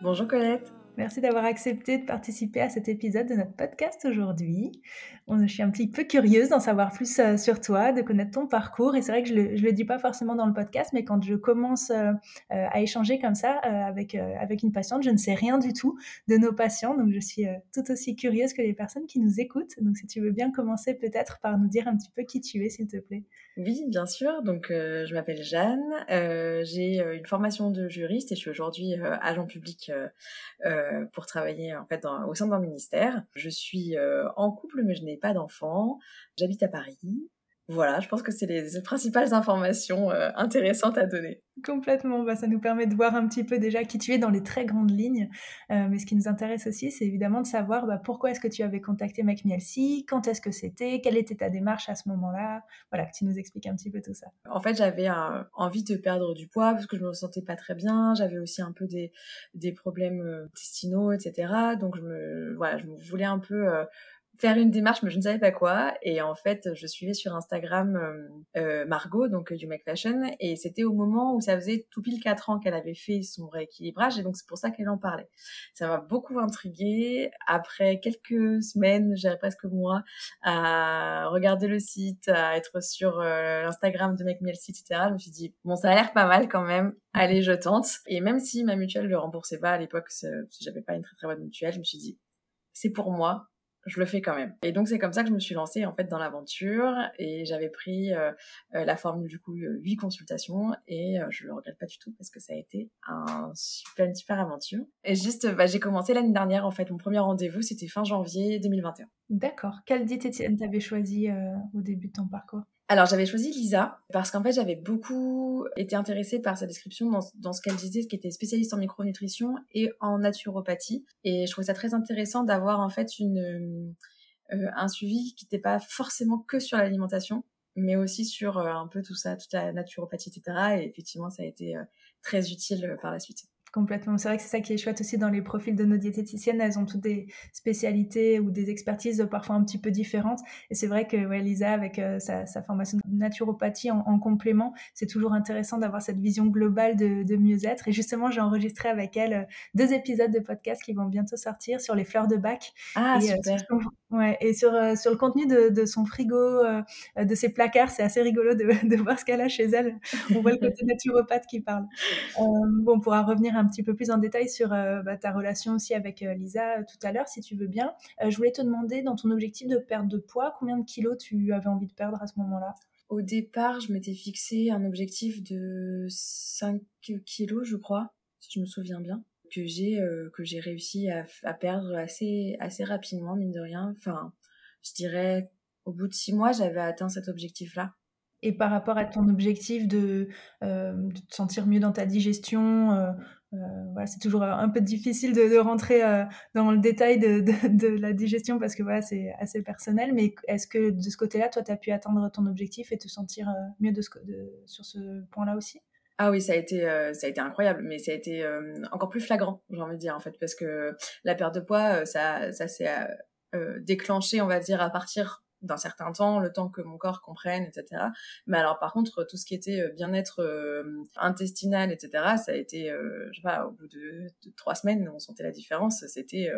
Bonjour Colette Merci d'avoir accepté de participer à cet épisode de notre podcast aujourd'hui. Je suis un petit peu curieuse d'en savoir plus euh, sur toi, de connaître ton parcours. Et c'est vrai que je ne le, dis pas forcément dans le podcast, mais quand je commence euh, euh, à échanger comme ça avec, avec une patiente, je ne sais rien du tout de nos patients. Donc je suis tout aussi curieuse que les personnes qui nous écoutent. Donc si tu veux bien commencer peut-être par nous dire un petit peu qui tu es, s'il te plaît. Oui, bien sûr. Donc je m'appelle Jeanne. J'ai une formation de juriste et je suis aujourd'hui agent public pour travailler en fait au sein d'un ministère. Je suis euh, en couple mais je n'ai pas d'enfant. J'habite à Paris. Voilà, je pense que c'est les principales informations euh, intéressantes à donner. Complètement, bah, ça nous permet de voir un petit peu déjà qui tu es dans les très grandes lignes. Euh, mais ce qui nous intéresse aussi, c'est évidemment de savoir bah, pourquoi est-ce que tu avais contacté MacMielsi, quand est-ce que c'était, quelle était ta démarche à ce moment-là. Voilà, que tu nous expliques un petit peu tout ça. En fait, j'avais envie de perdre du poids parce que je me sentais pas très bien. J'avais aussi un peu des, des problèmes euh, intestinaux, etc. Donc, je me, voilà, je voulais un peu faire une démarche, mais je ne savais pas quoi. Et en fait, je suivais sur Instagram euh, euh Margot, donc du Make Fashion, et c'était au moment où ça faisait tout pile 4 ans qu'elle avait fait son rééquilibrage, et donc c'est pour ça qu'elle en parlait. Ça m'a beaucoup intriguée. Après quelques semaines, j'ai presque mois, à regarder le site, à être sur euh, l'Instagram de Make Me etc., je me suis dit, bon, ça a l'air pas mal quand même. Allez, je tente. Et même si ma mutuelle ne le remboursait pas à l'époque, j'avais pas une très très bonne mutuelle, je me suis dit, c'est pour moi, je le fais quand même. Et donc c'est comme ça que je me suis lancée en fait dans l'aventure et j'avais pris euh, euh, la formule du coup 8 consultations et euh, je le regrette pas du tout parce que ça a été un super, une super aventure. Et juste, bah, j'ai commencé l'année dernière en fait, mon premier rendez-vous c'était fin janvier 2021. D'accord. Quelle diététicienne t'avais choisi au début de ton parcours? Alors j'avais choisi Lisa parce qu'en fait j'avais beaucoup été intéressée par sa description dans, dans ce qu'elle disait, qui était spécialiste en micronutrition et en naturopathie. Et je trouvais ça très intéressant d'avoir en fait une, euh, un suivi qui n'était pas forcément que sur l'alimentation, mais aussi sur euh, un peu tout ça, toute la naturopathie, etc. Et effectivement ça a été euh, très utile par la suite. Complètement. C'est vrai que c'est ça qui est chouette aussi dans les profils de nos diététiciennes. Elles ont toutes des spécialités ou des expertises parfois un petit peu différentes. Et c'est vrai que ouais, Lisa, avec euh, sa, formation de naturopathie en, complément, c'est toujours intéressant d'avoir cette vision globale de, mieux-être. Et justement, j'ai enregistré avec elle euh, deux épisodes de podcast qui vont bientôt sortir sur les fleurs de bac. Ah, et, euh, super. Ouais, et sur, sur le contenu de, son frigo, de ses placards, c'est assez rigolo de, de voir ce qu'elle a chez elle. On voit le côté naturopathe qui parle. bon, on pourra revenir un petit peu plus en détail sur euh, bah, ta relation aussi avec euh, Lisa euh, tout à l'heure, si tu veux bien. je voulais te demander, dans ton objectif de perte de poids, combien de kilos tu avais envie de perdre à ce moment-là? Au départ, je m'étais fixé un objectif de 5 kilos, je crois, si je me souviens bien que j'ai que j'ai réussi à, perdre assez assez rapidement mine de rien enfin je dirais au bout de six mois j'avais atteint cet objectif là et par rapport à ton objectif de, de te sentir mieux dans ta digestion, euh, voilà, c'est toujours un peu difficile de, rentrer euh, dans le détail de, la digestion parce que voilà, c'est assez personnel. Mais est-ce que de ce côté-là, toi, tu as pu atteindre ton objectif et te sentir euh, mieux de sur ce point-là aussi? Ah oui, ça a été ça a été incroyable, mais ça a été encore plus flagrant, j'ai envie de dire en fait, parce que la perte de poids, ça ça s'est déclenché, on va dire, à partir d'un certain temps, le temps que mon corps comprenne, etc. Mais alors par contre, tout ce qui était euh, bien-être euh, intestinal, etc., ça a été, euh, je sais pas, au bout de, trois semaines, on sentait la différence. C'était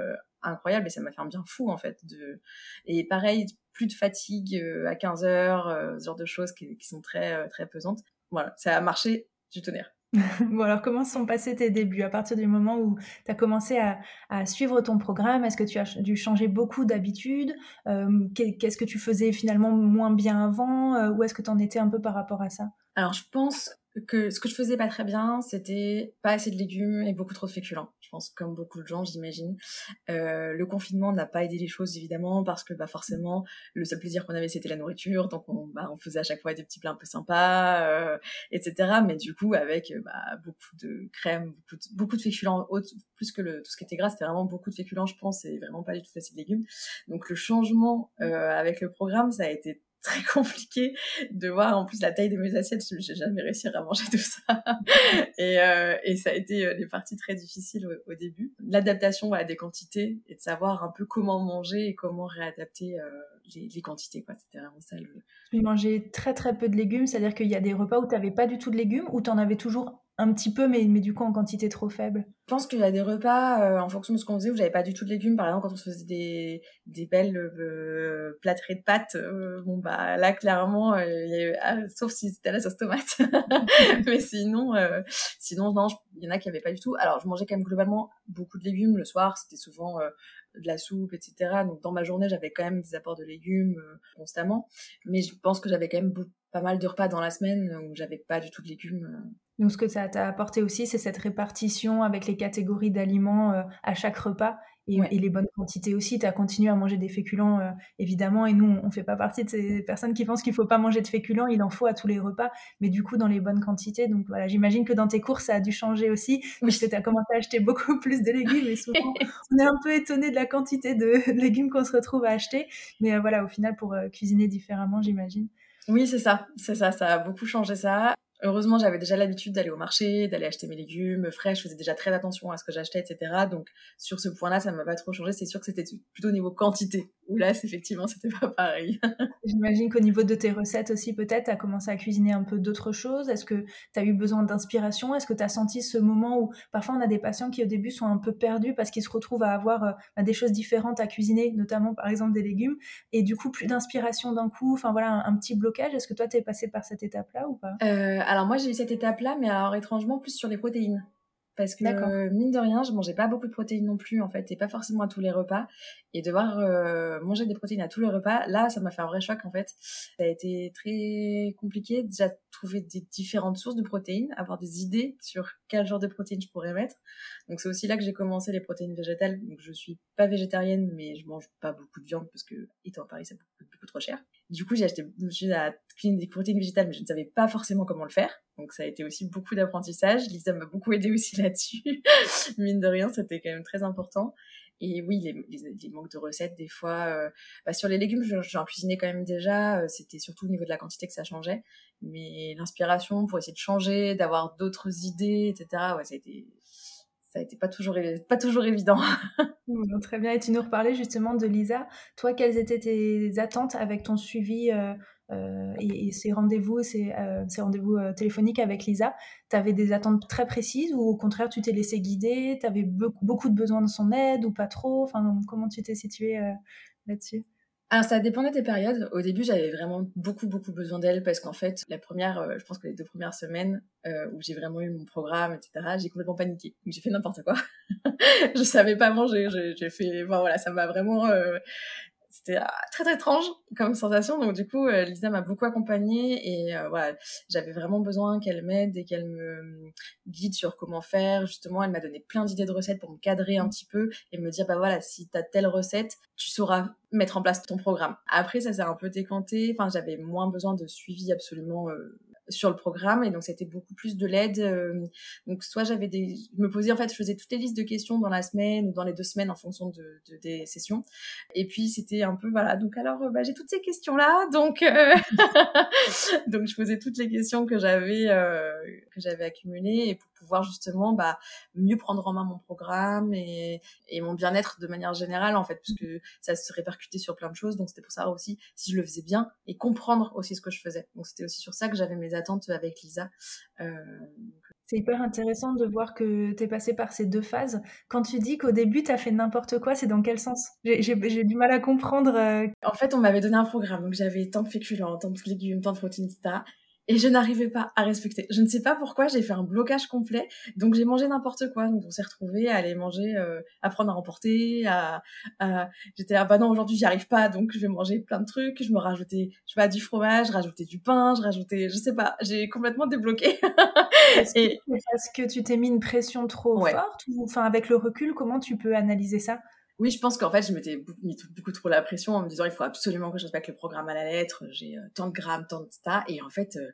incroyable et ça m'a fait un bien fou en fait. De... Et pareil, plus de fatigue à 15 heures, ce genre de choses qui, qui sont très très pesantes. Voilà, ça a marché du tonnerre. bon, alors comment sont passés tes débuts? À partir du moment où tu as commencé à, suivre ton programme Est-ce que tu as dû changer beaucoup d'habitudes? Euh, Qu'est-ce que tu faisais finalement moins bien avant? Euh, Où est-ce que tu en étais un peu par rapport à ça? Alors, je pense que ce que je faisais pas très bien, c'était pas assez de légumes et beaucoup trop de féculents. Je pense comme beaucoup de gens, j'imagine. Euh, le confinement n'a pas aidé les choses évidemment parce que bah forcément le seul plaisir qu'on avait c'était la nourriture, donc on, bah, on faisait à chaque fois des petits plats un peu sympas, euh, etc. Mais du coup avec bah, beaucoup de crème, beaucoup de, beaucoup de féculents, plus que le, tout ce qui était gras, c'était vraiment beaucoup de féculents, je pense, et vraiment pas du tout facile de légumes. Donc le changement euh, avec le programme, ça a été très compliqué de voir en plus la taille de mes assiettes. J'ai jamais réussi à manger tout ça. et, euh, et ça a été euh, des parties très difficiles au, début. L'adaptation à des quantités et de savoir un peu comment manger et comment réadapter euh, les, les, quantités. C'était vraiment ça. Le... Tu mangeais très très peu de légumes, c'est-à-dire qu'il y a des repas où tu n'avais pas du tout de légumes ou tu en avais toujours un petit peu, mais, mais du coup en quantité trop faible. Je pense qu'il y a des repas, euh, en fonction de ce qu'on faisait, où j'avais pas du tout de légumes. Par exemple, quand on faisait des, des belles euh, plâtrées de pâtes, euh, bon bah là clairement, y ah, sauf si c'était la sauce tomate. mais sinon, sinon non, il y en a qui avaient pas du tout. Alors je mangeais quand même globalement beaucoup de légumes le soir. C'était souvent de la soupe, etc. Donc dans ma journée, j'avais quand même des apports de légumes constamment. Mais je pense que j'avais quand même pas mal de repas dans la semaine où j'avais pas du tout de légumes. Donc, ce que ça t'a apporté aussi, c'est cette répartition avec les catégories d'aliments euh, à chaque repas et, les bonnes quantités aussi. Tu as continué à manger des féculents, euh, évidemment, et nous, on ne fait pas partie de ces personnes qui pensent qu'il ne faut pas manger de féculents, il en faut à tous les repas, mais du coup, dans les bonnes quantités. Donc, voilà, j'imagine que dans tes courses, ça a dû changer aussi, parce que tu as commencé à acheter beaucoup plus de légumes, et souvent, on est un peu étonné de la quantité de légumes qu'on se retrouve à acheter. Mais euh, voilà, au final, pour cuisiner différemment, j'imagine. Oui, c'est ça, c'est ça, ça a beaucoup changé ça. Heureusement, j'avais déjà l'habitude d'aller au marché, d'aller acheter mes légumes frais. Je faisais déjà très attention à ce que j'achetais, etc. Donc, sur ce point-là, ça m'a pas trop changé. C'est sûr que c'était plutôt au niveau quantité. Où là, effectivement, c'était pas pareil. J'imagine qu'au niveau de tes recettes aussi, peut-être, tu as commencé à cuisiner un peu d'autres choses. Est-ce que tu as eu besoin d'inspiration? Est-ce que tu as senti ce moment où parfois on a des patients qui au début sont un peu perdus parce qu'ils se retrouvent à avoir euh, bah, des choses différentes à cuisiner, notamment par exemple des légumes, et du coup plus d'inspiration d'un coup, enfin voilà, un, petit blocage. Est-ce que toi, tu es passé par cette étape-là ou pas? Euh, alors moi j'ai eu cette étape-là, mais alors étrangement plus sur les protéines. Parce que euh, mine de rien, je mangeais pas beaucoup de protéines non plus en fait, et pas forcément à tous les repas. Et devoir euh, manger des protéines à tous les repas, là, ça m'a fait un vrai choc en fait. Ça a été très compliqué déjà trouver des différentes sources de protéines, avoir des idées sur quel genre de protéines je pourrais mettre. Donc c'est aussi là que j'ai commencé les protéines végétales. Donc je suis pas végétarienne, mais je mange pas beaucoup de viande parce que étant à Paris, ça coûte beaucoup trop cher. Du coup, j'ai acheté, je me suis à des protéines végétales, mais je ne savais pas forcément comment le faire. Donc ça a été aussi beaucoup d'apprentissage. Lisa m'a beaucoup aidé aussi là-dessus. Mine de rien, c'était quand même très important. Et oui, les, manques de recettes, des fois. Euh, bah, sur les légumes, j'en cuisinais quand même déjà. Euh, c'était surtout au niveau de la quantité que ça changeait. Mais l'inspiration pour essayer de changer, d'avoir d'autres idées, etc., ouais, ça a été, ça a été pas toujours, pas toujours évident. très bien. Et tu nous reparlais justement de Lisa. Toi, quelles étaient tes attentes avec ton suivi euh, euh, et, ces rendez-vous, euh, ces rendez-vous téléphoniques avec Lisa Tu avais des attentes très précises ou au contraire, tu t'es laissé guider Tu avais beaucoup de besoin de son aide ou pas trop? Enfin, Comment tu t'es située là-dessus? Alors ça dépendait des périodes. Au début, j'avais vraiment beaucoup beaucoup besoin d'elle parce qu'en fait, la première, euh, je pense que les deux premières semaines euh, où j'ai vraiment eu mon programme, etc., j'ai complètement paniqué. J'ai fait n'importe quoi. je savais pas manger. J'ai fait, voilà, ça m'a vraiment, euh, c'était ah, très très étrange comme sensation. Donc du coup, euh, Lisa m'a beaucoup accompagnée et euh, voilà, j'avais vraiment besoin qu'elle m'aide et qu'elle me guide sur comment faire. Justement, elle m'a donné plein d'idées de recettes pour me cadrer un petit peu et me dire bah voilà, si t'as telle recette, tu sauras mettre en place ton programme. Après, ça s'est un peu décanté. Enfin, j'avais moins besoin de suivi absolument euh, sur le programme et donc c'était beaucoup plus de l'aide euh, donc soit j'avais des je me posais en fait je faisais toutes les listes de questions dans la semaine ou dans les deux semaines en fonction de, des sessions et puis c'était un peu voilà donc alors bah, j'ai toutes ces questions là donc euh, donc je posais toutes les questions que j'avais euh, que j'avais accumulées et pour pouvoir justement bah, mieux prendre en main mon programme et, et mon bien-être de manière générale en fait puisque ça se répercutait sur plein de choses donc c'était pour ça aussi si je le faisais bien et comprendre aussi ce que je faisais donc c'était aussi sur ça que j'avais mes attentes avec Lisa euh, c'est hyper intéressant de voir que tu es passé par ces deux phases. Quand tu dis qu'au début, tu as fait n'importe quoi, c'est dans quel sens? J'ai du mal à comprendre. Euh. En fait, on m'avait donné un programme, donc j'avais tant de féculents, tant de légumes, tant de protéines, etc. et je n'arrivais pas à respecter. Je ne sais pas pourquoi, j'ai fait un blocage complet. Donc j'ai mangé n'importe quoi. Donc on s'est retrouvés à aller manger, euh, à prendre à remporter. À, J'étais là, bah non, aujourd'hui j'y arrive pas, donc je vais manger plein de trucs. Je me rajoutais, je sais pas, du fromage, je rajoutais du pain, je rajoutais, je sais pas, j'ai complètement débloqué. et... Parce que tu t'es mis une pression trop forte ou enfin avec le recul, comment tu peux analyser ça? Oui, je pense qu'en fait, je m'étais mis beaucoup trop la pression en me disant il faut absolument que je respecte le programme à la lettre, j'ai euh, tant de grammes, tant de ça. Et en fait, euh,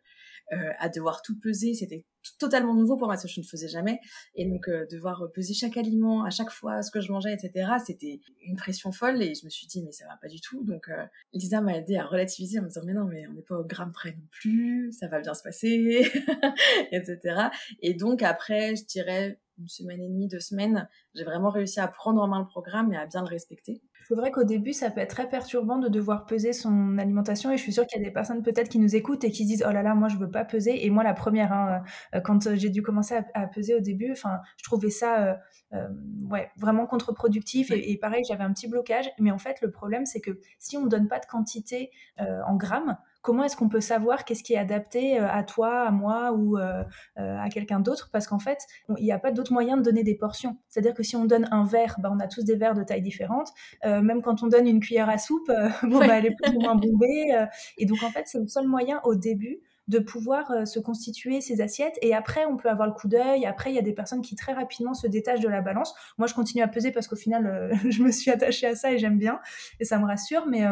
euh, à devoir tout peser, c'était totalement nouveau pour moi, ce que je ne faisais jamais. Et donc, devoir peser chaque aliment, à chaque fois, ce que je mangeais, etc., c'était une pression folle. Et je me suis dit, mais ça va pas du tout. Donc, Lisa m'a aidé à relativiser en me disant, mais non, mais on n'est pas au gramme près non plus, ça va bien se passer, etc. Et donc, après, je dirais une semaine et demie, deux semaines, j'ai vraiment réussi à prendre en main le programme et à bien le respecter. C'est vrai qu'au début, ça peut être très perturbant de devoir peser son alimentation et je suis sûre qu'il y a des personnes peut-être qui nous écoutent et qui se disent oh là là, moi je veux pas peser. Et moi la première, hein, euh, quand j'ai dû commencer à, peser au début, enfin, je trouvais ça euh, euh, ouais vraiment contre-productif et, et, pareil, j'avais un petit blocage. Mais en fait, le problème c'est que si on ne donne pas de quantité en grammes, comment est-ce qu'on peut savoir qu'est-ce qui est adapté euh, à toi, à moi ou euh, euh, à quelqu'un d'autre? Parce qu'en fait, il n'y a pas d'autre moyen de donner des portions. C'est-à-dire que si on donne un verre, bah, on a tous des verres de taille différente. même quand on donne une cuillère à soupe, bah, elle est plus ou moins bombée. et donc, en fait, c'est le seul moyen au début de pouvoir se constituer ces assiettes. Et après, on peut avoir le coup d'œil. Après, il y a des personnes qui très rapidement se détachent de la balance. Moi, je continue à peser parce qu'au final, je me suis attachée à ça et j'aime bien. Et ça me rassure. Mais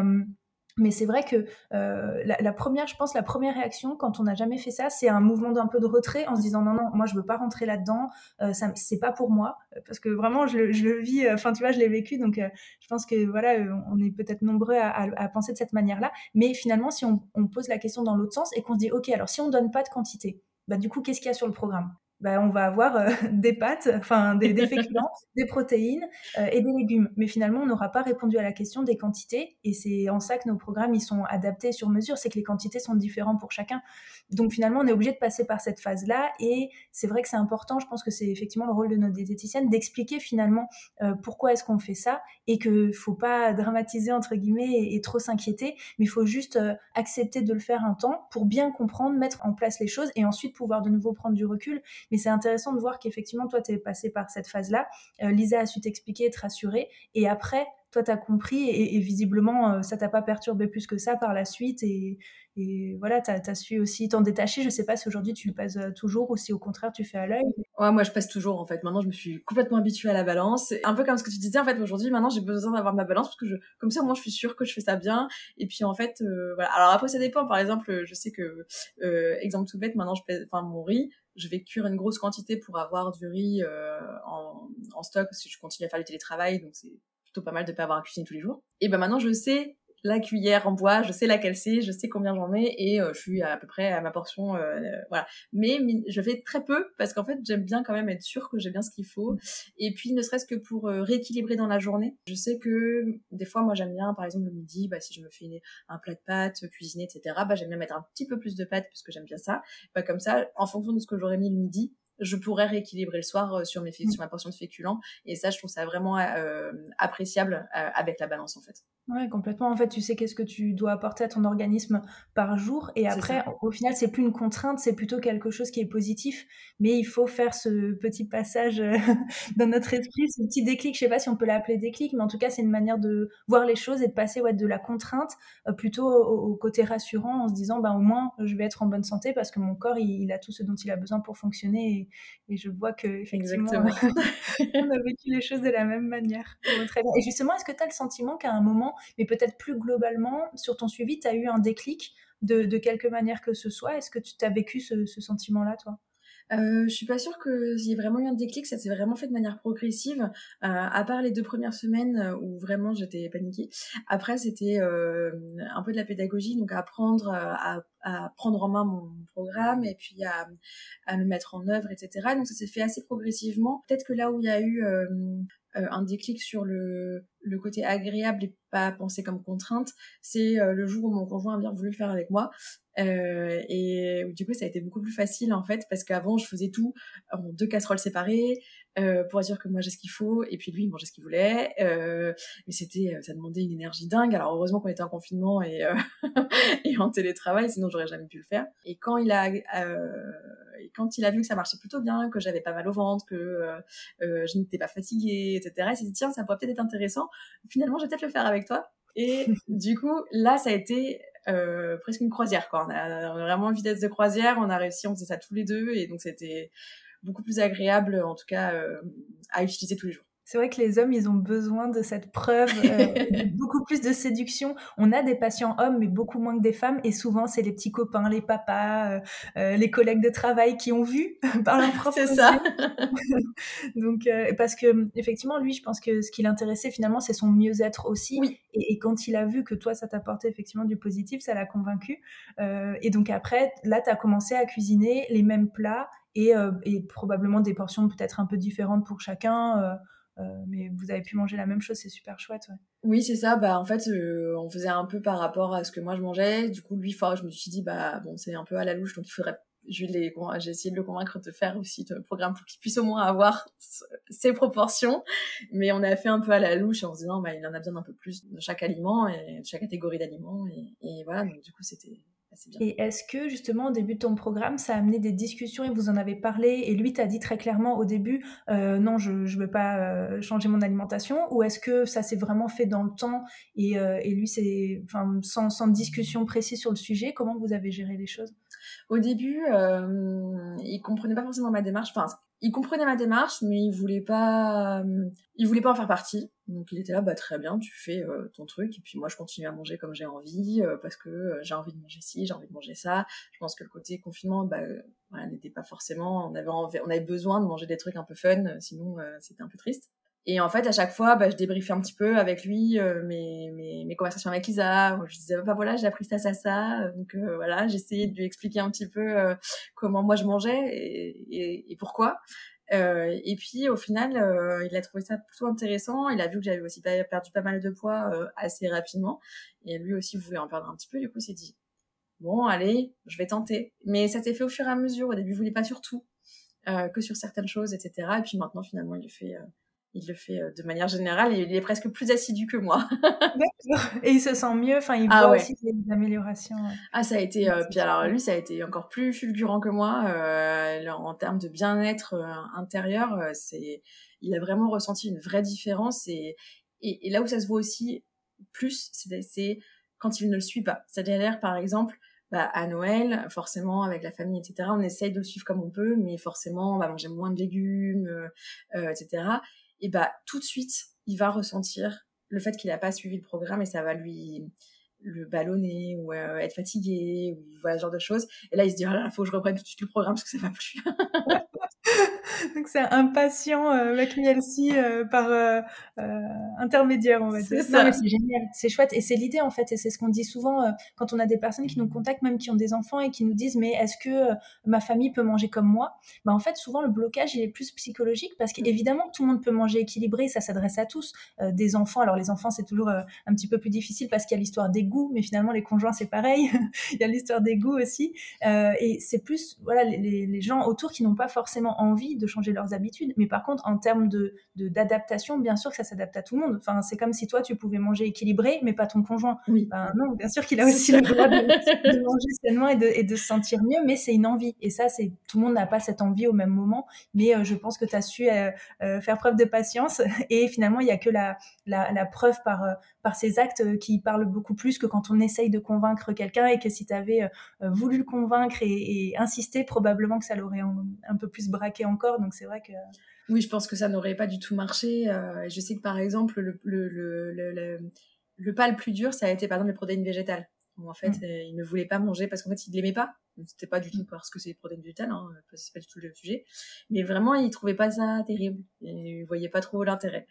mais c'est vrai que euh, la, première, je pense, la première réaction quand on n'a jamais fait ça, c'est un mouvement d'un peu de retrait en se disant non non, moi je veux pas rentrer là-dedans, euh, ça c'est pas pour moi, parce que vraiment je, le vis, enfin tu vois, je l'ai vécu, donc euh, je pense que voilà, on est peut-être nombreux à, penser de cette manière-là, mais finalement si on, pose la question dans l'autre sens et qu'on se dit ok alors si on donne pas de quantité, bah du coup qu'est-ce qu'il y a sur le programme? Bah, on va avoir euh, des pâtes, enfin des, des féculents, des protéines euh, et des légumes. Mais finalement, on n'aura pas répondu à la question des quantités. Et c'est en ça que nos programmes ils sont adaptés sur mesure, c'est que les quantités sont différentes pour chacun. Donc finalement, on est obligé de passer par cette phase-là. Et c'est vrai que c'est important. Je pense que c'est effectivement le rôle de notre diététicienne d'expliquer finalement euh, pourquoi est-ce qu'on fait ça et que faut pas dramatiser entre guillemets et, trop s'inquiéter, mais il faut juste accepter de le faire un temps pour bien comprendre, mettre en place les choses et ensuite pouvoir de nouveau prendre du recul mais c'est intéressant de voir qu'effectivement, toi, tu es passé par cette phase-là. Euh, Lisa a su t'expliquer, te rassurer. Et après, toi, tu as compris et, visiblement, euh, ça t'a pas perturbé plus que ça par la suite. Et, voilà, tu as, su aussi t'en détacher. Je sais pas si aujourd'hui tu passes euh, toujours ou si au contraire tu fais à l'œil. Ouais, moi je passe toujours en fait. Maintenant, je me suis complètement habituée à la balance. Un peu comme ce que tu disais, en fait, aujourd'hui, maintenant j'ai besoin d'avoir ma balance parce que comme ça, moi je suis sûre que je fais ça bien. Et puis en fait, voilà. Alors après, ça dépend. Par exemple, je sais que, exemple tout bête, maintenant je pèse, enfin mon riz, je vais cuire une grosse quantité pour avoir du riz euh, en, stock que je continue à faire du télétravail, donc c'est pas mal de pas avoir à cuisiner tous les jours. Et ben maintenant je sais la cuillère en bois, je sais laquelle c'est, je sais combien j'en mets et euh, je suis à peu près à ma portion, euh, voilà. Mais je fais très peu parce qu'en fait j'aime bien quand même être sûre que j'ai bien ce qu'il faut. Et puis ne serait-ce que pour euh, rééquilibrer dans la journée, je sais que des fois moi j'aime bien, par exemple le midi, bah, si je me fais un plat de pâtes cuisiner, etc. Bah j'aime bien mettre un petit peu plus de pâtes parce que j'aime bien ça. Bah comme ça, en fonction de ce que j'aurais mis le midi, je pourrais rééquilibrer le soir sur mes sur ma portion de féculents et ça je trouve ça vraiment appréciable avec la balance en fait. Ouais, complètement. En fait, tu sais qu'est-ce que tu dois apporter à ton organisme par jour. Et après, au final, c'est plus une contrainte, c'est plutôt quelque chose qui est positif. Mais il faut faire ce petit passage euh, dans notre esprit, ce petit déclic. Je sais pas si on peut l'appeler déclic, mais en tout cas, c'est une manière de voir les choses et de passer ouais, de la contrainte euh, plutôt au, côté rassurant en se disant, bah, au moins, je vais être en bonne santé parce que mon corps, il, a tout ce dont il a besoin pour fonctionner. Et, je vois que, effectivement, on a vécu les choses de la même manière. très bien. Et justement, est-ce que tu as le sentiment qu'à un moment, mais peut-être plus globalement, sur ton suivi, tu as eu un déclic de, quelque manière que ce soit? Est-ce que tu as vécu ce, sentiment-là, toi? Euh, je suis pas sûre qu'il y ait vraiment eu un déclic, ça s'est vraiment fait de manière progressive, euh, à part les deux premières semaines euh, où vraiment j'étais paniquée. Après, c'était euh, un peu de la pédagogie, donc apprendre à, à, prendre en main mon programme et puis à, à le mettre en œuvre, etc. Donc ça s'est fait assez progressivement. Peut-être que là où il y a eu un déclic sur le, le côté agréable et pas pensé comme contrainte, c'est le jour où mon conjoint a bien voulu le faire avec moi. Euh, et du coup, ça a été beaucoup plus facile en fait, parce qu'avant, je faisais tout en deux casseroles séparées euh, pour être sûr que moi j'ai ce qu'il faut, et puis lui il mangeait ce qu'il voulait. Euh, mais c'était, ça demandait une énergie dingue. Alors heureusement qu'on était en confinement et, euh, et en télétravail, sinon j'aurais jamais pu le faire. Et quand il a, euh, et quand il a vu que ça marchait plutôt bien, que j'avais pas mal au ventre, que euh, je n'étais pas fatiguée, etc., il s'est dit tiens, ça pourrait peut-être être intéressant. Finalement, je vais peut-être le faire avec toi. Et du coup, là, ça a été euh, presque une croisière. Quoi. On, a, vraiment une vitesse de croisière, on a réussi, on faisait ça tous les deux, et donc c'était beaucoup plus agréable, en tout cas, euh, à utiliser tous les jours. C'est vrai que les hommes, ils ont besoin de cette preuve, euh, beaucoup plus de séduction. On a des patients hommes, mais beaucoup moins que des femmes. Et souvent, c'est les petits copains, les papas, euh, euh les collègues de travail qui ont vu par leur propre C'est ça. Donc, euh, parce que effectivement, lui, je pense que ce qui l'intéressait finalement, c'est son mieux-être aussi. Oui. Et, et, quand il a vu que toi, ça t'apportait effectivement du positif, ça l'a convaincu. et donc après, là, tu as commencé à cuisiner les mêmes plats et, et probablement des portions peut-être un peu différentes pour chacun. Euh, mais vous avez pu manger la même chose, c'est super chouette. Oui, c'est ça. Bah, en fait, euh, on faisait un peu par rapport à ce que moi je mangeais. Du coup, lui, fort, je me suis dit, bah, bon, c'est un peu à la louche, donc il faudrait. J'ai essayé de le convaincre de faire aussi le programme pour qu'il puisse au moins avoir ses proportions. Mais on a fait un peu à la louche en se disant, bah, il en a besoin d'un peu plus de chaque aliment et de chaque catégorie d'aliments. Et, et voilà, donc du coup, c'était et est-ce que justement au début de ton programme, ça a amené des discussions et vous en avez parlé et lui t'a dit très clairement au début, euh, non, je ne veux pas euh, changer mon alimentation Ou est-ce que ça s'est vraiment fait dans le temps et, euh, et lui, c'est sans, sans discussion précise sur le sujet Comment vous avez géré les choses? Au début, il comprenait pas forcément ma démarche. Enfin, il comprenait ma démarche, mais il voulait pas, euh, il voulait pas en faire partie. Donc il était là, bah très bien, tu fais euh, ton truc, et puis moi je continue à manger comme j'ai envie, euh, parce que j'ai envie de manger ci, j'ai envie de manger ça. Je pense que le côté confinement, bah voilà, n'était pas forcément, on avait on avait besoin de manger des trucs un peu fun, sinon c'était un peu triste. Et en fait, à chaque fois, bah, je débriefais un petit peu avec lui euh, mes, mes, mes, conversations avec Lisa. Je disais, bah voilà, j'ai appris ça, ça, ça. Donc euh, voilà, j'essayais de lui expliquer un petit peu euh, comment moi je mangeais et, et, et pourquoi. et puis au final, il a trouvé ça plutôt intéressant. Il a vu que j'avais aussi perdu pas mal de poids assez rapidement. Et lui aussi voulait en perdre un petit peu. Du coup, il s'est dit, bon, allez, je vais tenter. Mais ça s'est fait au fur et à mesure. Au début, il voulait pas sur tout, que sur certaines choses, etc. Et puis maintenant, finalement, il fait il le fait euh, de manière générale et il est presque plus assidu que moi. Et il se sent mieux, enfin il ah voit aussi des améliorations. Ah ça a été, euh, puis alors lui ça a été encore plus fulgurant que moi euh, en termes de bien-être euh, intérieur. c'est, il a vraiment ressenti une vraie différence et, et, et là où ça se voit aussi plus, c'est quand il ne le suit pas. C'est-à-dire par exemple bah, à Noël, forcément avec la famille, etc. On essaye de le suivre comme on peut, mais forcément on va manger moins de légumes, euh, etc et bah tout de suite, il va ressentir le fait qu'il n'a pas suivi le programme et ça va lui le ballonner ou euh, être fatigué ou voilà ce genre de choses. Et là, il se dit, il oh faut que je reprenne tout de suite le programme parce que ça va plus. Donc c'est un patient euh, McMielsi euh, par euh, euh, intermédiaire, on va dire. C'est génial, c'est chouette. Et c'est l'idée en fait, et c'est ce qu'on dit souvent euh, quand on a des personnes qui nous contactent, même qui ont des enfants et qui nous disent mais est-ce que ma famille peut manger comme moi? Bah, En fait, souvent le blocage il est plus psychologique parce qu'évidemment tout le monde peut manger équilibré, ça s'adresse à tous. des enfants, alors les enfants c'est toujours un petit peu plus difficile parce qu'il y a l'histoire des goûts, mais finalement les conjoints c'est pareil, il y a l'histoire des goûts aussi. et c'est plus voilà les, les gens autour qui n'ont pas forcément envie de changer leurs habitudes. Mais par contre, en termes de d'adaptation, bien sûr que ça s'adapte à tout le monde. Enfin, c'est comme si toi, tu pouvais manger équilibré, mais pas ton conjoint. Oui. Ben, non, bien sûr qu'il a aussi le droit de, manger sainement et de, et de, se sentir mieux, mais c'est une envie. Et ça, c'est tout le monde n'a pas cette envie au même moment. Mais euh, je pense que tu as su euh, euh, faire preuve de patience. Et finalement, il n'y a que la, la, la preuve par, par ces actes qui parlent beaucoup plus que quand on essaye de convaincre quelqu'un et que si tu avais voulu le convaincre et, et insister, probablement que ça l'aurait un peu plus encore. Donc c'est vrai que. Oui, je pense que ça n'aurait pas du tout marché. Euh, je sais que par exemple, le, le, le, le, le pas le plus dur, ça a été par exemple les protéines végétales. en fait, mmh. il ne voulait pas manger parce qu'en fait, il l'aimait pas. C'était pas du tout parce que c'est protéines végétales, hein, c'est pas du tout le sujet. Mais vraiment, il trouvait pas ça terrible. Il voyait pas trop l'intérêt.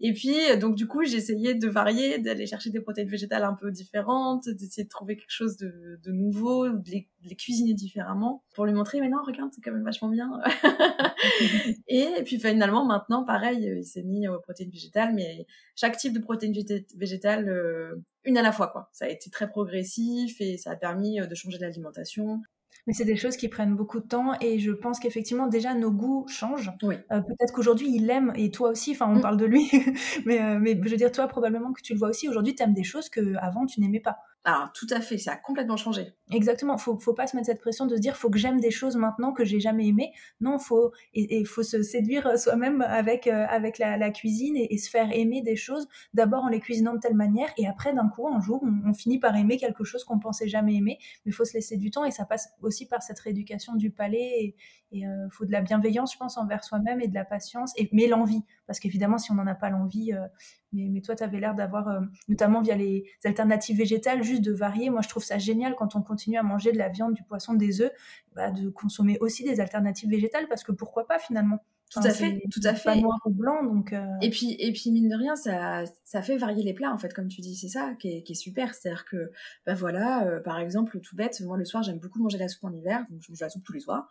Et puis, donc du coup, j'essayais de varier, d'aller chercher des protéines végétales un peu différentes, d'essayer de trouver quelque chose de, de nouveau, de les, de les, cuisiner différemment, pour lui montrer, mais non, regarde, c'est quand même vachement bien. et, puis finalement, maintenant, pareil, il s'est mis aux protéines végétales, mais chaque type de protéines végétales, euh, une à la fois, quoi. Ça a été très progressif et ça a permis euh, de changer l'alimentation. Mais c'est des choses qui prennent beaucoup de temps et je pense qu'effectivement déjà nos goûts changent. Oui. Euh, peut-être qu'aujourd'hui il l'aime et toi aussi, enfin on mm. parle de lui, mais, euh, mais je veux dire toi probablement que tu le vois aussi, aujourd'hui tu aimes des choses que avant tu n'aimais pas. Alors tout à fait, ça a complètement changé. Exactement, faut faut pas se mettre cette pression de se dire faut que j'aime des choses maintenant que j'ai jamais aimé. Non, faut et, faut se séduire soi-même avec euh, avec la, cuisine et, se faire aimer des choses d'abord en les cuisinant de telle manière et après d'un coup un jour on, finit par aimer quelque chose qu'on pensait jamais aimer. Mais faut se laisser du temps et ça passe aussi par cette rééducation du palais et euh, faut de la bienveillance je pense envers soi-même et de la patience et mais l'envie parce qu'évidemment si on n'en a pas l'envie euh, mais, toi, tu avais l'air d'avoir, euh, notamment via les alternatives végétales, juste de varier. Moi, je trouve ça génial quand on continue à manger de la viande, du poisson, des œufs, bah, de consommer aussi des alternatives végétales, parce que pourquoi pas finalement? Tout à fait, tout à fait. Pas noir ou blanc, donc. Euh, et puis, et puis mine de rien, ça, ça fait varier les plats en fait, comme tu dis, c'est ça qui est, qui est super. C'est-à-dire que, bah voilà, euh, par exemple, tout bête, moi le soir j'aime beaucoup manger la soupe en hiver, donc je mange la soupe tous les soirs.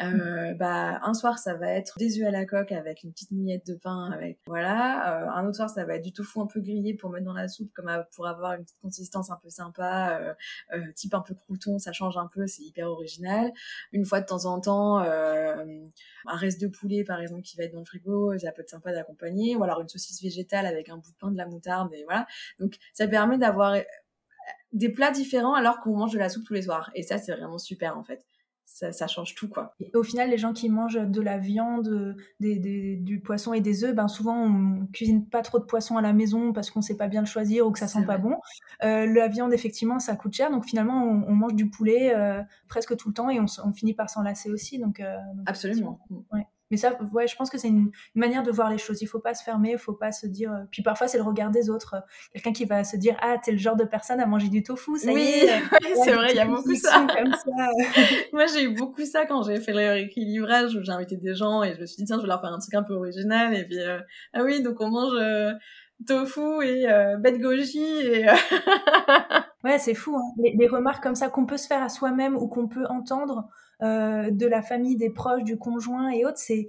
Euh, mm. Bah un soir ça va être des œufs à la coque avec une petite miette de pain, avec voilà. un autre soir ça va être du tofu un peu grillé pour mettre dans la soupe, comme pour avoir une petite consistance un peu sympa, type un peu crouton, ça change un peu, c'est hyper original. Une fois de temps en temps, un reste de poulet par exemple qui va être dans le frigo, ça peut être sympa d'accompagner, ou alors une saucisse végétale avec un bout de pain, de la moutarde, et voilà. Donc ça permet d'avoir euh, des plats différents alors qu'on mange de la soupe tous les soirs. Et ça, c'est vraiment super en fait. Ça, change tout quoi. Et au final, les gens qui mangent de la viande, du poisson et des œufs, ben souvent on cuisine pas trop de poisson à la maison parce qu'on sait pas bien le choisir ou que ça sent pas bon. Euh, la viande, effectivement, ça coûte cher, donc finalement on, mange du poulet euh, presque tout le temps et on, finit par s'en lasser aussi. Donc, absolument. Ouais. Mais ça, ouais, je pense que c'est une, manière de voir les choses. Il faut pas se fermer, il faut pas se dire. Euh, puis parfois, c'est le regard des autres. Quelqu'un qui va se dire Ah, t'es le genre de personne à manger du tofu, ça oui, y est. Oui, c'est vrai, il y a beaucoup ça. Comme ça. Moi, j'ai eu beaucoup ça quand j'ai fait le rééquilibrage où j'ai invité des gens et je me suis dit Tiens, je vais leur faire un truc un peu original. Et puis, euh, ah oui, donc on mange euh, tofu et bête goji. Et ouais, c'est fou. Hein. Les, les, remarques comme ça qu'on peut se faire à soi-même ou qu'on peut entendre. Euh, de la famille, des proches, du conjoint et autres. C'est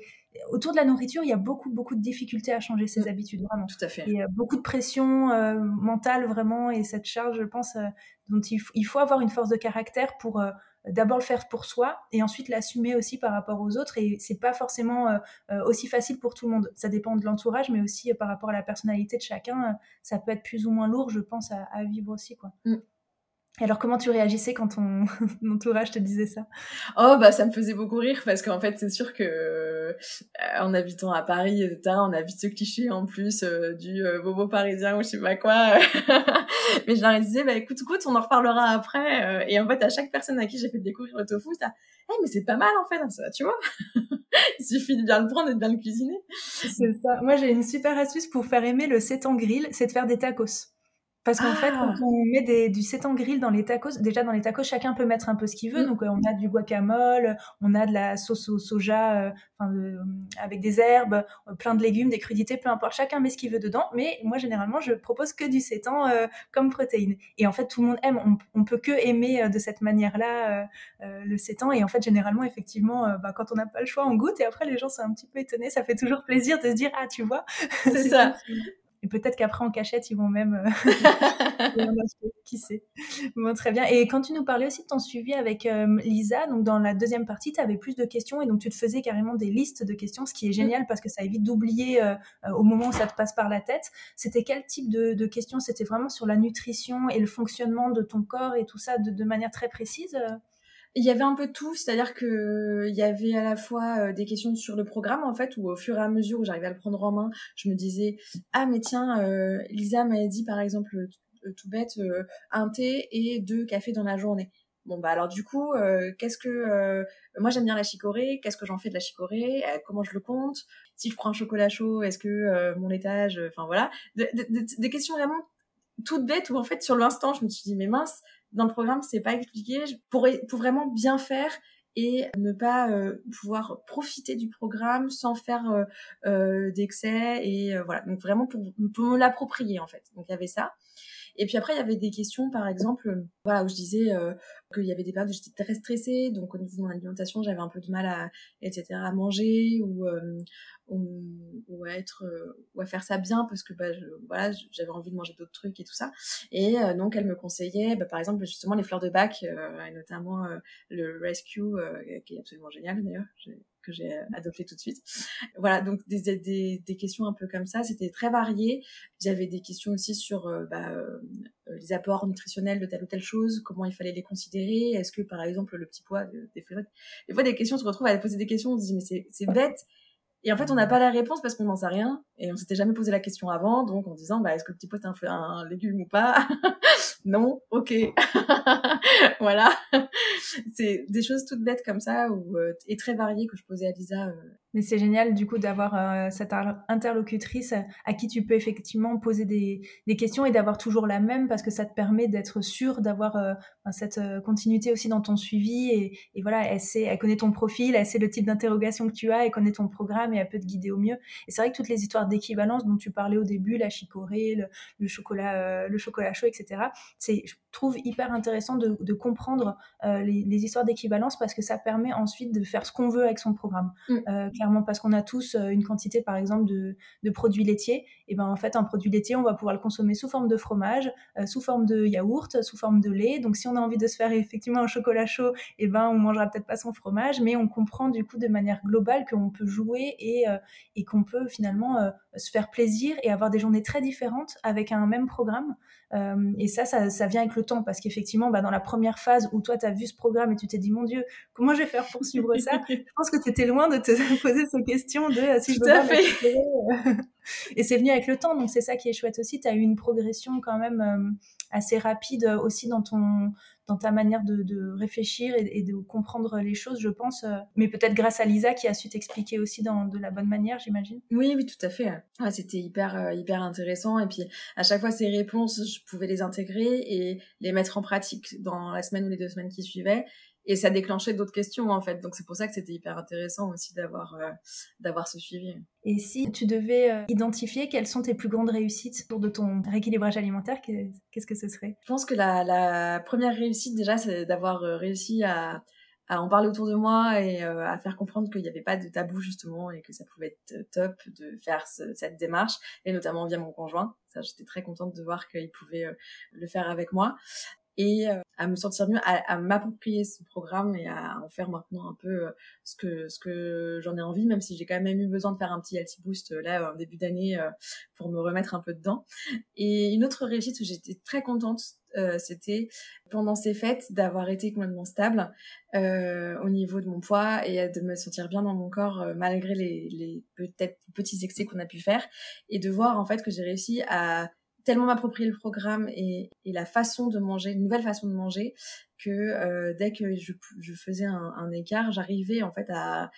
autour de la nourriture, il y a beaucoup beaucoup de difficultés à changer ses mm. habitudes vraiment. Tout à fait. Il y a beaucoup de pression euh, mentale vraiment et cette charge, je pense, euh, dont il, faut avoir une force de caractère pour d'abord le faire pour soi et ensuite l'assumer aussi par rapport aux autres et c'est pas forcément aussi facile pour tout le monde ça dépend de l'entourage mais aussi par rapport à la personnalité de chacun ça peut être plus ou moins lourd je pense à, vivre aussi quoi mm alors, comment tu réagissais quand ton, entourage te disait ça? Oh, bah, ça me faisait beaucoup rire parce qu'en fait, c'est sûr que euh, en habitant à Paris, on a vite ce cliché en plus euh, du euh, bobo parisien ou je sais pas quoi. Mais je leur disais, bah écoute, écoute, on en reparlera après. et en fait, à chaque personne à qui j'ai fait découvrir le tofu, ça, hey, mais c'est pas mal en fait, ça, tu vois. Il suffit de bien le prendre et de bien le cuisiner. C'est ça. Moi, j'ai une super astuce pour faire aimer le sétan grill, c'est de faire des tacos. Parce qu'en fait, quand ah! on met des, du sétan grill dans les tacos, déjà dans les tacos, chacun peut mettre un peu ce qu'il veut. Mmh. Donc, euh, on a du guacamole, on a de la sauce au soja euh, euh, avec des herbes, plein de légumes, des crudités, peu importe. Chacun met ce qu'il veut dedans. Mais moi, généralement, je propose que du sétan comme protéine. Et en fait, tout le monde aime. On, peut que aimer de cette manière-là le sétan. Et en fait, généralement, effectivement, bah, quand on n'a pas le choix, on goûte. Et après, les gens sont un petit peu étonnés. Ça fait toujours plaisir de se dire, ah, tu vois. C'est ça. Et peut-être qu'après, en cachette, ils vont même. Euh, qui sait? Bon, très bien. Et quand tu nous parlais aussi de ton suivi avec euh, Lisa, donc dans la deuxième partie, tu avais plus de questions et donc tu te faisais carrément des listes de questions, ce qui est génial parce que ça évite d'oublier euh, au moment où ça te passe par la tête. C'était quel type de, questions? C'était vraiment sur la nutrition et le fonctionnement de ton corps et tout ça de, de manière très précise il y avait un peu de tout, c'est-à-dire que il y avait à la fois euh, des questions sur le programme en fait, où au fur et à mesure où j'arrivais à le prendre en main, je me disais ah mais tiens, euh, Lisa m'a dit par exemple euh, tout bête un thé et deux cafés dans la journée. Bon bah alors du coup, qu'est-ce que moi j'aime bien la chicorée, qu'est-ce que j'en fais de la chicorée, comment je le compte, si je prends un chocolat chaud, est-ce que mon laitage, enfin voilà, des questions vraiment toutes bêtes où en fait sur l'instant je me suis dit mais mince dans le programme, c'est pas expliqué. Pour, pour vraiment bien faire, et ne pas euh, pouvoir profiter du programme sans faire euh, euh, d'excès et voilà. Donc vraiment pour, pour l'approprier en fait. Donc il y avait ça et puis après, il y avait des questions, par exemple, voilà, où je disais euh, qu'il y avait des périodes où j'étais très stressée, donc au niveau de mon alimentation, j'avais un peu de mal à, etc., à manger ou, euh, ou, à être, euh, ou à faire ça bien parce que bah, voilà, j'avais envie de manger d'autres trucs et tout ça. Et donc, elle me conseillait, bah, par exemple, justement les fleurs de bac, et notamment le Rescue, qui est absolument génial d'ailleurs que j'ai adopté tout de suite. Voilà, donc des, des, des, questions un peu comme ça, c'était très varié. J'avais des questions aussi sur euh, bah, euh, les apports nutritionnels de telle ou telle chose, comment il fallait les considérer, est-ce que par exemple le petit poids des fois, des fois des questions, on se retrouve à poser des questions, on se dit mais c'est bête, et en fait, on n'a pas la réponse parce qu'on n'en sait rien. Et on s'était jamais posé la question avant. Donc, en disant, bah, est-ce que le petit pois est un, un légume ou pas? Non, ok. voilà. C'est des choses toutes bêtes comme ça ou, euh, et très variées que je posais à Lisa. Euh. Mais c'est génial, du coup, d'avoir euh, cette interlocutrice à qui tu peux effectivement poser des, des questions et d'avoir toujours la même parce que ça te permet d'être sûr d'avoir cette continuité aussi dans ton suivi. Et, et, voilà, elle, sait, elle connaît ton profil, elle sait le type d'interrogation que tu as, elle connaît ton programme et elle peut te guider au mieux. Et c'est vrai que toutes les histoires d'équivalence dont tu parlais au début, la chicorée, le, chocolat, le chocolat chaud, etc., c'est, je trouve hyper intéressant de, de comprendre euh, les, les, histoires d'équivalence parce que ça permet ensuite de faire ce qu'on veut avec son programme. Mm. Euh, clairement, parce qu'on a tous euh, une quantité, par exemple, de, de, produits laitiers. Et ben en fait, un produit laitier, on va pouvoir le consommer sous forme de fromage, sous forme de yaourt, sous forme de lait. Donc, si on a envie de se faire effectivement un chocolat chaud, et ben on mangera peut-être pas son fromage, mais on comprend du coup de manière globale qu'on peut jouer et, et qu'on peut finalement se faire plaisir et avoir des journées très différentes avec un même programme. Euh, et ça, ça, ça, vient avec le temps parce qu'effectivement, bah, dans la première phase où toi, tu as vu ce programme et tu t'es dit, mon Dieu, comment je vais faire pour suivre ça? Je pense que tu étais loin de te poser cette question de euh, si je veux pas fait. Et c'est venu avec le temps, donc c'est ça qui est chouette aussi. Tu as eu une progression quand même euh, assez rapide aussi dans ton dans ta manière de, réfléchir et, de comprendre les choses, je pense. Euh, mais peut-être grâce à Lisa qui a su t'expliquer aussi dans, de la bonne manière, j'imagine. Oui, oui, tout à fait. C'était hyper, euh, hyper intéressant. Et puis, à chaque fois, ces réponses, je pouvais les intégrer et les mettre en pratique dans la semaine ou les deux semaines qui suivaient et ça déclenchait d'autres questions en fait. Donc c'est pour ça que c'était hyper intéressant aussi d'avoir euh, d'avoir ce suivi. Et si tu devais euh, identifier quelles sont tes plus grandes réussites autour de ton rééquilibrage alimentaire, qu'est-ce que ce serait? Je pense que la, la, première réussite déjà, c'est d'avoir euh, réussi à, à, en parler autour de moi et à faire comprendre qu'il n'y avait pas de tabou justement et que ça pouvait être top de faire cette démarche et notamment via mon conjoint. Ça, j'étais très contente de voir qu'il pouvait le faire avec moi et euh, à me sentir mieux, à, m'approprier ce programme et à en faire maintenant un peu euh, ce que ce que j'en ai envie, même si j'ai quand même eu besoin de faire un petit healthy boost euh, là en début d'année pour me remettre un peu dedans. Et une autre réussite où j'étais très contente, c'était pendant ces fêtes d'avoir été complètement stable au niveau de mon poids et de me sentir bien dans mon corps malgré les, les peut-être petits excès qu'on a pu faire et de voir en fait que j'ai réussi à tellement m'approprier le programme et, la façon de manger, une nouvelle façon de manger, que euh, dès que je, faisais un, écart, j'arrivais en fait à,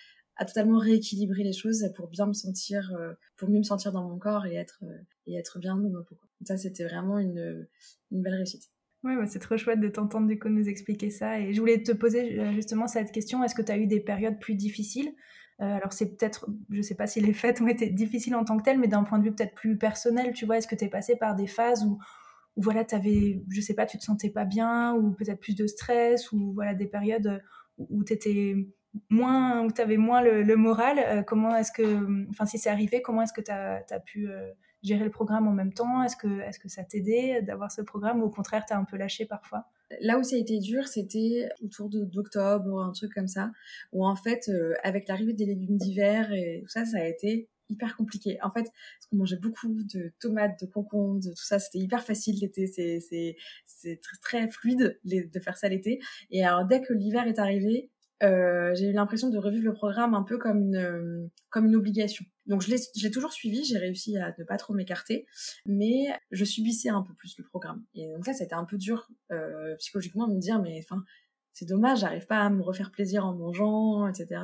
totalement rééquilibrer les choses pour bien me sentir, euh, pour mieux me sentir dans mon corps et être, euh, et être bien dans ma. Ça, c'était vraiment une, belle réussite. Oui, c'est trop chouette de t'entendre du nous expliquer ça. Et je voulais te poser justement cette question, est-ce que tu as eu des périodes plus difficiles alors c'est peut-être, je sais pas si les fêtes ont été difficiles en tant que telles, mais d'un point de vue peut-être plus personnel, tu vois, est-ce que tu es passé par des phases où, où voilà, tu avais, je sais pas, tu te sentais pas bien, ou peut-être plus de stress, ou voilà, des périodes où tu moins, où avais moins le, moral. Euh, comment est-ce que, enfin, si c'est arrivé, comment est-ce que tu as, pu euh, gérer le programme en même temps? Est-ce que, est-ce que ça t'aidait d'avoir ce programme, ou au contraire, tu un peu lâché parfois? Là où ça a été dur, c'était autour d'octobre un truc comme ça, où en fait, euh, avec l'arrivée des légumes d'hiver et tout ça, ça a été hyper compliqué. En fait, parce qu'on mangeait beaucoup de tomates, de concombres, de tout ça, c'était hyper facile l'été, c'est c'est très fluide de faire ça l'été. Et alors dès que l'hiver est arrivé, euh, j'ai eu l'impression de revivre le programme un peu comme une, euh, comme une obligation. Donc je l'ai toujours suivi, j'ai réussi à ne pas trop m'écarter, mais je subissais un peu plus le programme. Et donc ça, c'était un peu dur euh, psychologiquement de me dire, mais enfin, c'est dommage, j'arrive pas à me refaire plaisir en mangeant, etc.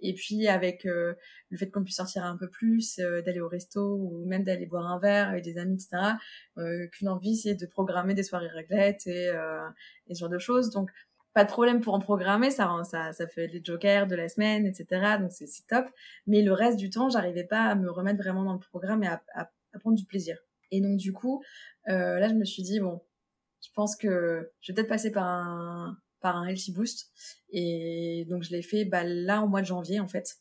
Et puis avec le fait qu'on puisse sortir un peu plus, d'aller au resto ou même d'aller boire un verre avec des amis, etc. Qu'une envie, c'est de programmer des soirées réglettes et, et ce genre de choses. Donc pas de problème pour en programmer, ça, ça, ça fait les jokers de la semaine, etc. Donc c'est top. Mais le reste du temps, j'arrivais pas à me remettre vraiment dans le programme et à, à, à prendre du plaisir. Et donc du coup, là je me suis dit bon, je pense que je vais peut-être passer par un par un Healthy Boost. Et donc je l'ai fait bah, là au mois de janvier en fait.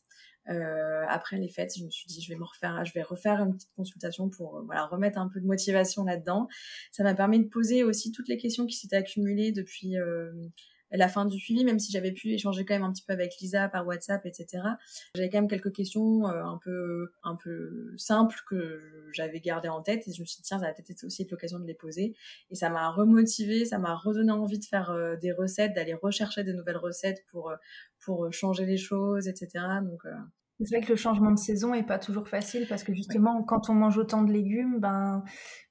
Euh, après les fêtes, je me suis dit je vais me refaire, je vais refaire une petite consultation pour euh, voilà remettre un peu de motivation là-dedans. Ça m'a permis de poser aussi toutes les questions qui s'étaient accumulées depuis euh, la fin du suivi, même si j'avais pu échanger quand même un petit peu avec Lisa par WhatsApp, etc. J'avais quand même quelques questions euh, un peu un peu simples que j'avais gardées en tête et je me suis dit tiens ça va peut-être aussi être l'occasion de les poser et ça m'a remotivé, ça m'a redonné envie de faire euh, des recettes, d'aller rechercher des nouvelles recettes pour euh, pour changer les choses, etc. Donc c'est vrai que le changement de saison est pas toujours facile parce que justement, quand on mange autant de légumes, ben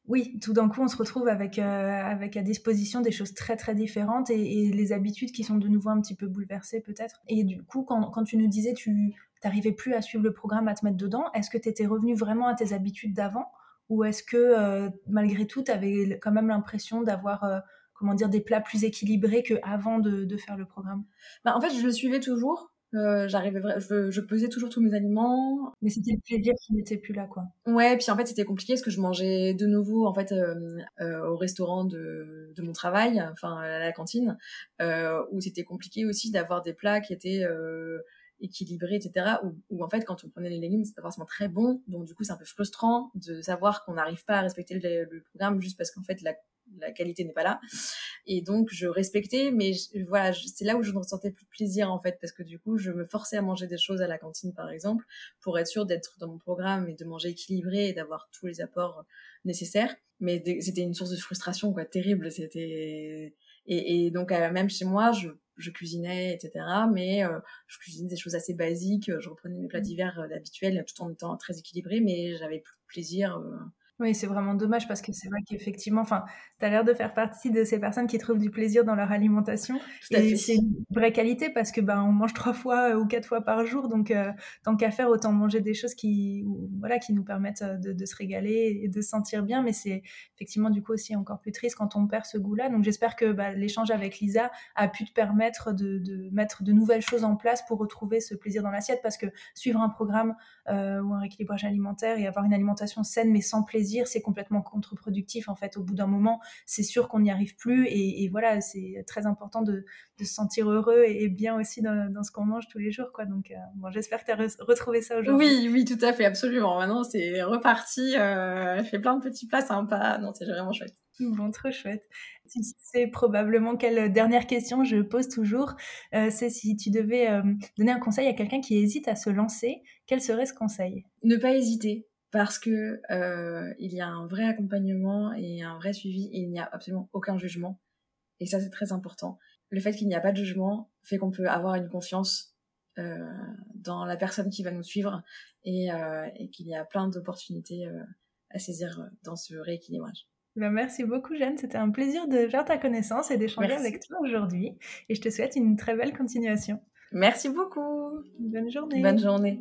oui, tout d'un coup, on se retrouve avec, euh, avec à disposition des choses très très différentes et, les habitudes qui sont de nouveau un petit peu bouleversées peut-être. Et du coup, quand, quand, tu nous disais tu n'arrivais plus à suivre le programme, à te mettre dedans, est-ce que tu étais revenu vraiment à tes habitudes d'avant ou est-ce que euh, malgré tout, tu avais quand même l'impression d'avoir euh, comment dire des plats plus équilibrés qu'avant de, de faire le programme? Bah, En fait, je le suivais toujours. Euh, j'arrivais je, je, pesais toujours tous mes aliments. Mais c'était le plaisir qui n'était plus là quoi. Ouais puis en fait c'était compliqué parce que je mangeais de nouveau en fait euh, euh, au restaurant de, de mon travail enfin à la cantine où c'était compliqué aussi d'avoir des plats qui étaient équilibrés etc où, en fait quand on prenait les légumes c'était pas forcément très bon. Donc du coup c'est un peu frustrant de savoir qu'on n'arrive pas à respecter le, le programme juste parce qu'en fait la la qualité n'est pas là. Et donc, je respectais, mais voilà, c'est là où je ne ressentais plus de plaisir, en fait, parce que du coup, je me forçais à manger des choses à la cantine, par exemple, pour être sûr d'être dans mon programme et de manger équilibré et d'avoir tous les apports nécessaires. Mais c'était une source de frustration, quoi, terrible. C'était, et, donc, euh, même chez moi, je, je cuisinais, etc. Mais euh, je cuisinais des choses assez basiques. Je reprenais mes plats mmh. d'hiver euh, habituels tout en étant très équilibré, mais j'avais plus de plaisir. Oui, c'est vraiment dommage parce que c'est vrai qu'effectivement, enfin, tu as l'air de faire partie de ces personnes qui trouvent du plaisir dans leur alimentation. et c'est une vraie qualité parce que ben on mange trois fois ou quatre fois par jour, donc euh, tant qu'à faire, autant manger des choses qui, voilà, qui nous permettent euh, de, se régaler et de se sentir bien. Mais c'est effectivement du coup aussi encore plus triste quand on perd ce goût-là. Donc j'espère que bah, l'échange avec Lisa a pu te permettre de, de, mettre de nouvelles choses en place pour retrouver ce plaisir dans l'assiette parce que suivre un programme euh, ou un rééquilibrage alimentaire et avoir une alimentation saine mais sans plaisir c'est complètement contre-productif en fait. Au bout d'un moment, c'est sûr qu'on n'y arrive plus et, voilà, c'est très important de, se sentir heureux et, bien aussi dans, ce qu'on mange tous les jours, quoi. Donc, euh, bon, j'espère que tu as retrouvé ça aujourd'hui. Oui, oui, tout à fait, absolument. Maintenant, c'est reparti. Euh, fait plein de petits plats sympas. Non, c'est vraiment chouette. Bon, trop chouette. C'est probablement quelle dernière question je pose toujours. Euh, c'est si tu devais euh, donner un conseil à quelqu'un qui hésite à se lancer, quel serait ce conseil? Ne pas hésiter parce que euh, il y a un vrai accompagnement et un vrai suivi et il n'y a absolument aucun jugement. Et ça, c'est très important. Le fait qu'il n'y a pas de jugement fait qu'on peut avoir une confiance euh, dans la personne qui va nous suivre et, euh, et qu'il y a plein d'opportunités euh, à saisir dans ce rééquilibrage. Ben merci beaucoup Jeanne, c'était un plaisir de faire ta connaissance et d'échanger avec toi aujourd'hui et je te souhaite une très belle continuation. Merci beaucoup. Bonne journée. Bonne journée.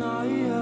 night.